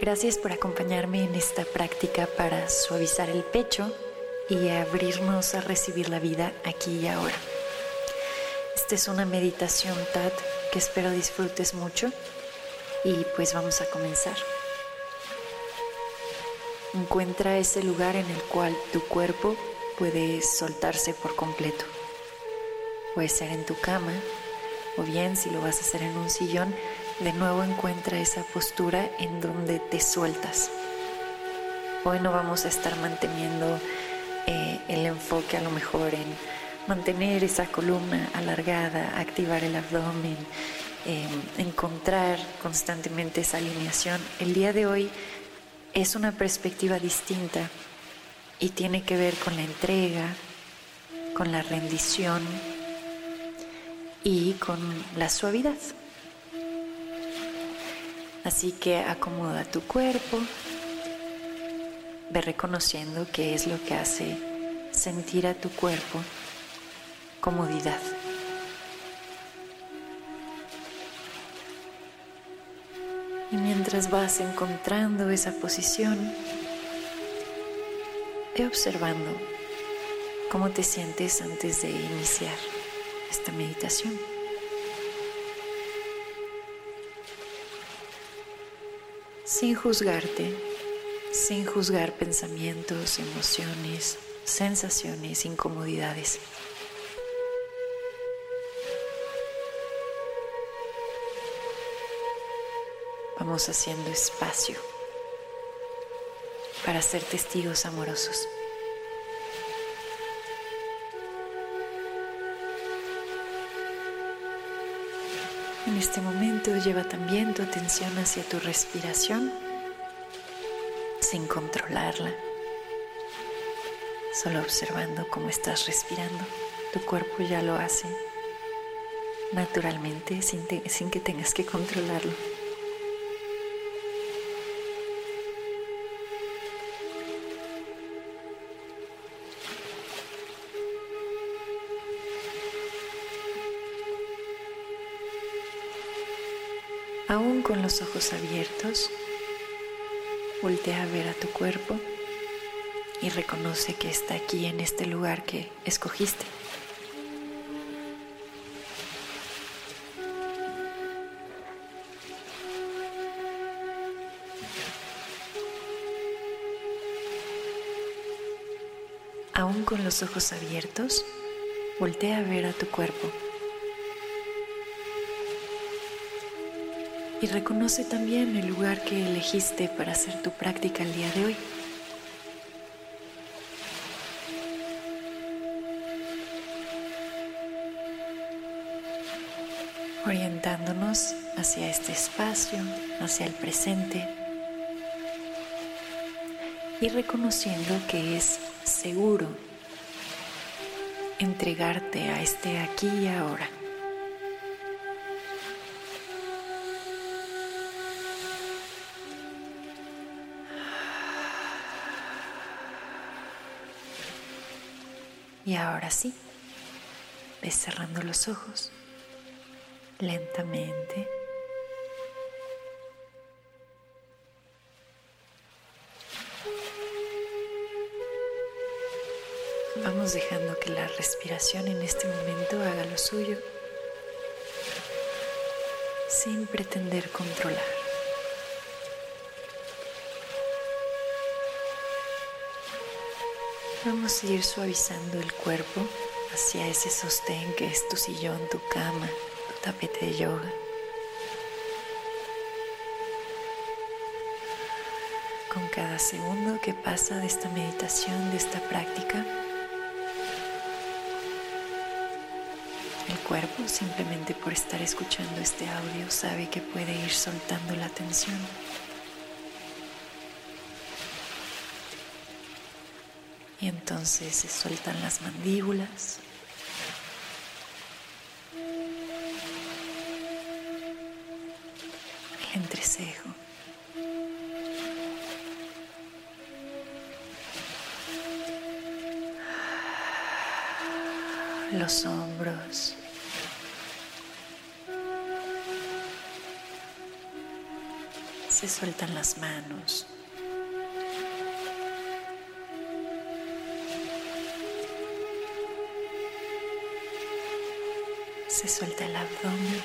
Gracias por acompañarme en esta práctica para suavizar el pecho y abrirnos a recibir la vida aquí y ahora. Esta es una meditación TAT que espero disfrutes mucho y pues vamos a comenzar. Encuentra ese lugar en el cual tu cuerpo puede soltarse por completo. Puede ser en tu cama o bien si lo vas a hacer en un sillón, de nuevo encuentra esa postura en donde te sueltas. Hoy no vamos a estar manteniendo eh, el enfoque a lo mejor en mantener esa columna alargada, activar el abdomen, em, encontrar constantemente esa alineación. El día de hoy es una perspectiva distinta y tiene que ver con la entrega, con la rendición y con la suavidad. Así que acomoda tu cuerpo, ve reconociendo qué es lo que hace sentir a tu cuerpo comodidad. Y mientras vas encontrando esa posición, ve observando cómo te sientes antes de iniciar esta meditación. Sin juzgarte, sin juzgar pensamientos, emociones, sensaciones, incomodidades. Vamos haciendo espacio para ser testigos amorosos. En este momento lleva también tu atención hacia tu respiración sin controlarla, solo observando cómo estás respirando. Tu cuerpo ya lo hace naturalmente sin, sin que tengas que controlarlo. Ojos abiertos, voltea a ver a tu cuerpo y reconoce que está aquí en este lugar que escogiste. Aún con los ojos abiertos, voltea a ver a tu cuerpo. Y reconoce también el lugar que elegiste para hacer tu práctica el día de hoy. orientándonos hacia este espacio, hacia el presente y reconociendo que es seguro entregarte a este aquí y ahora. Y ahora sí, ves cerrando los ojos lentamente. Vamos dejando que la respiración en este momento haga lo suyo sin pretender controlar. Vamos a ir suavizando el cuerpo hacia ese sostén que es tu sillón, tu cama, tu tapete de yoga. Con cada segundo que pasa de esta meditación, de esta práctica, el cuerpo simplemente por estar escuchando este audio sabe que puede ir soltando la tensión. Y entonces se sueltan las mandíbulas. El entrecejo. Los hombros. Se sueltan las manos. Suelta el abdomen.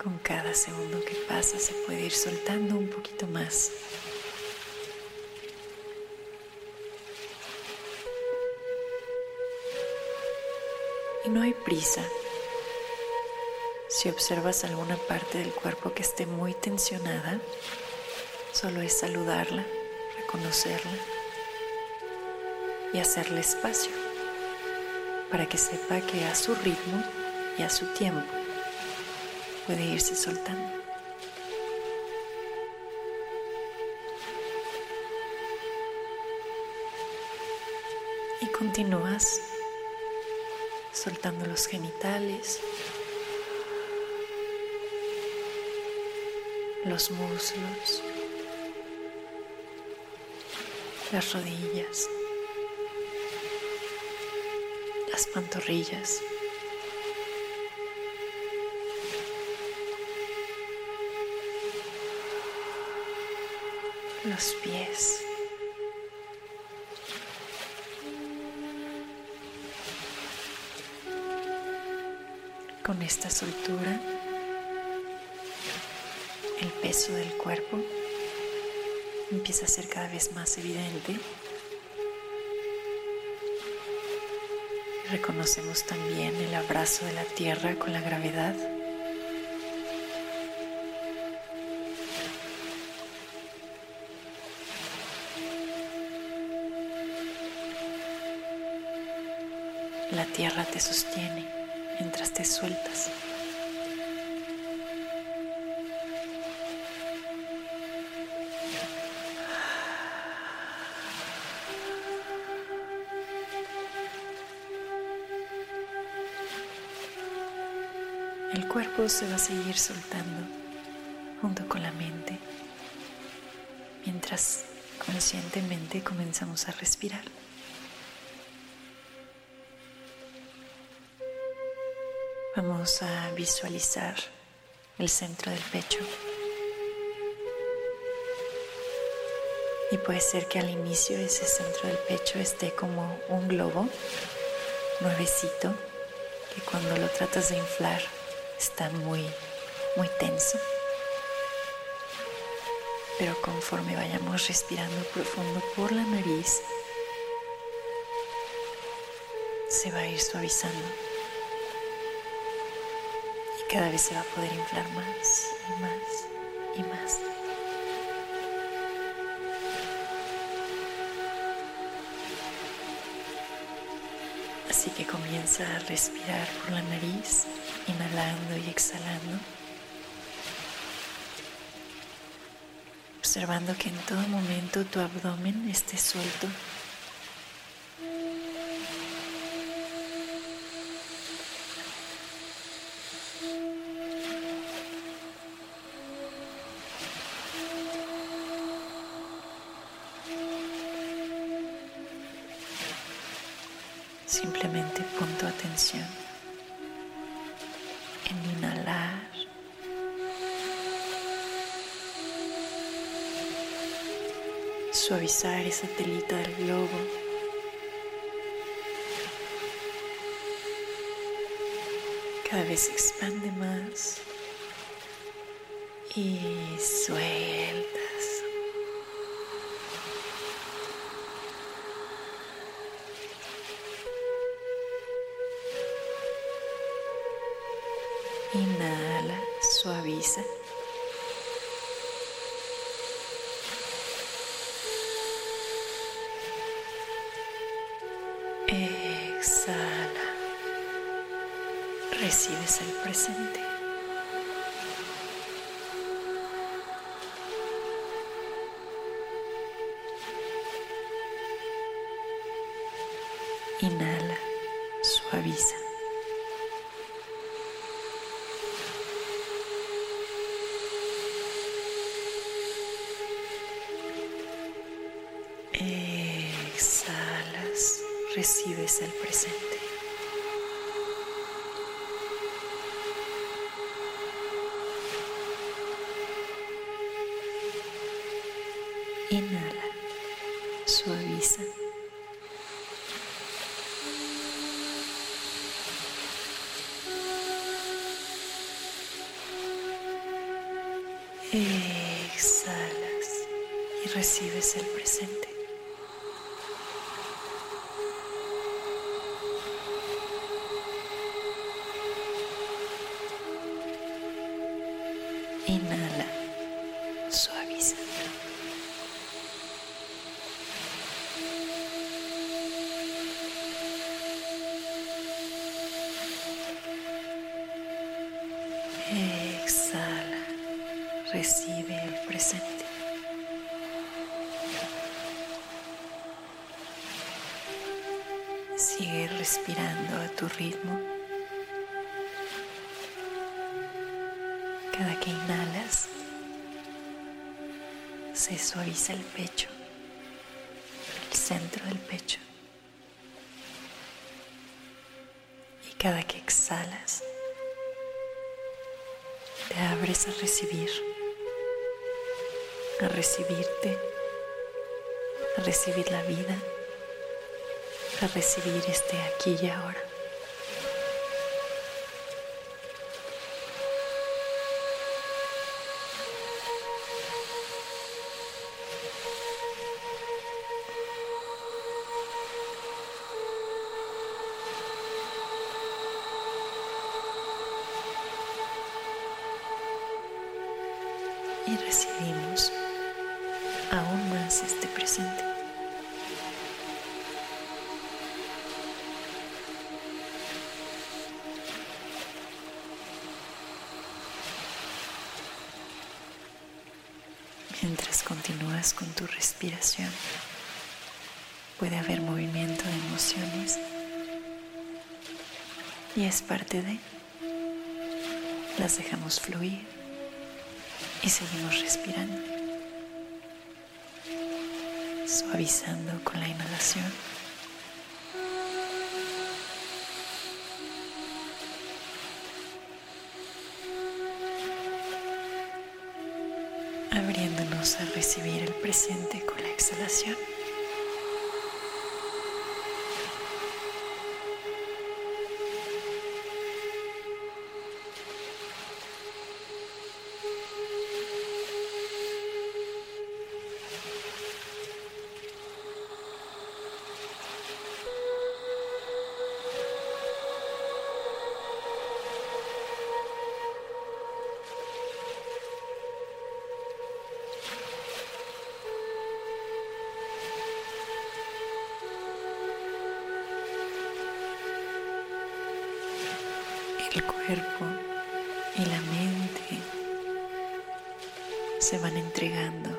Con cada segundo que pasa se puede ir soltando un poquito más. Y no hay prisa. Si observas alguna parte del cuerpo que esté muy tensionada, solo es saludarla, reconocerla y hacerle espacio para que sepa que a su ritmo y a su tiempo puede irse soltando. Y continúas soltando los genitales, los muslos, las rodillas, las pantorrillas. los pies. Con esta soltura, el peso del cuerpo empieza a ser cada vez más evidente. Reconocemos también el abrazo de la tierra con la gravedad. La tierra te sostiene mientras te sueltas. Cuerpo se va a seguir soltando junto con la mente mientras conscientemente comenzamos a respirar. Vamos a visualizar el centro del pecho. Y puede ser que al inicio ese centro del pecho esté como un globo nuevecito que cuando lo tratas de inflar está muy, muy tenso. Pero conforme vayamos respirando profundo por la nariz, se va a ir suavizando cada vez se va a poder inflar más y más y más. Así que comienza a respirar por la nariz, inhalando y exhalando, observando que en todo momento tu abdomen esté suelto. Simplemente pon tu atención Suavizar esa telita del globo. Cada vez se expande más y suelta. Inhala, suaviza. Recibes el presente. Inhala, suaviza. Exhalas, recibes el presente. Inhala, suaviza. Exhala, recibe el presente. Sigue respirando a tu ritmo. Cada que inhalas, se suaviza el pecho, el centro del pecho. Y cada que exhalas, te abres a recibir, a recibirte, a recibir la vida, a recibir este aquí y ahora. Mientras continúas con tu respiración, puede haber movimiento de emociones y es parte de, las dejamos fluir y seguimos respirando, suavizando con la inhalación. Abriéndonos a recibir el presente con la exhalación. El cuerpo y la mente se van entregando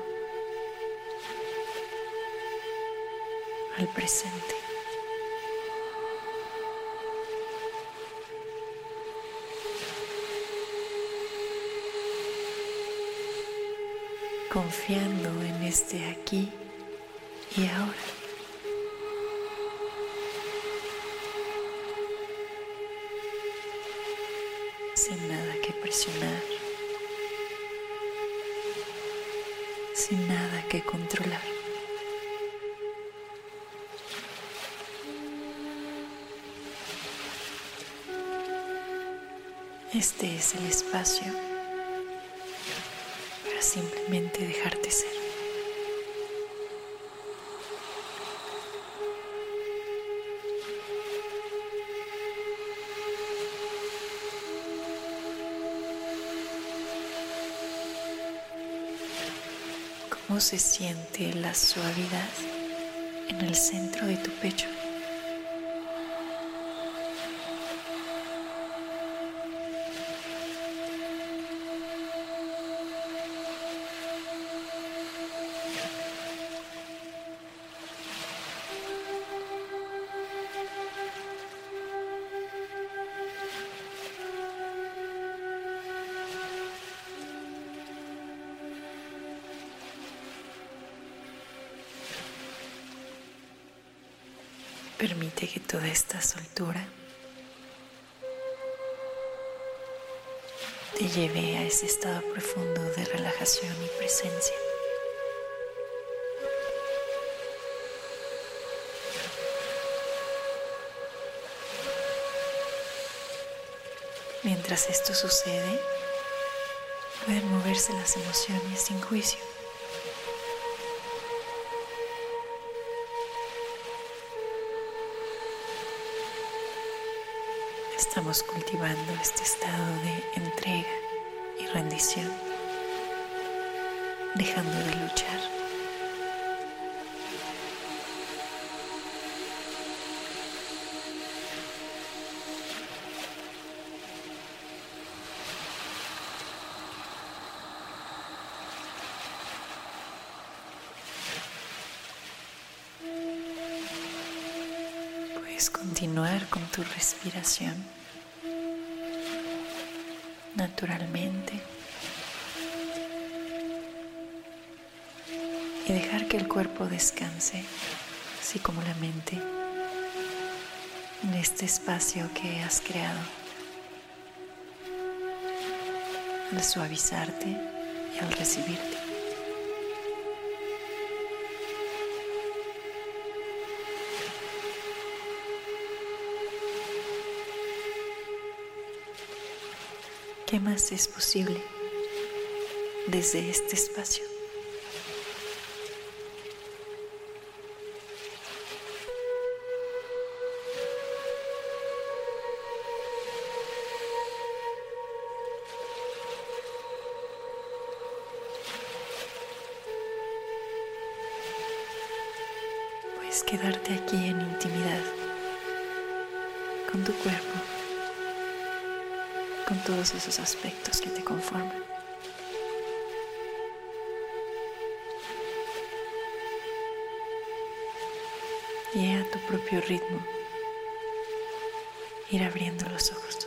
al presente. confiando en este aquí y ahora. Sin nada que controlar. Este es el espacio para simplemente dejarte ser. Cómo se siente la suavidad en el centro de tu pecho. Permite que toda esta soltura te lleve a ese estado profundo de relajación y presencia. Mientras esto sucede, Pueden moverse las emociones sin juicio. Estamos cultivando este estado de entrega y rendición, dejando de luchar. Puedes continuar con tu respiración naturalmente y dejar que el cuerpo descanse, así como la mente, en este espacio que has creado, al suavizarte y al recibirte. ¿Qué más es posible desde este espacio? Puedes quedarte aquí en intimidad con tu cuerpo con todos esos aspectos que te conforman. Y a tu propio ritmo ir abriendo los ojos.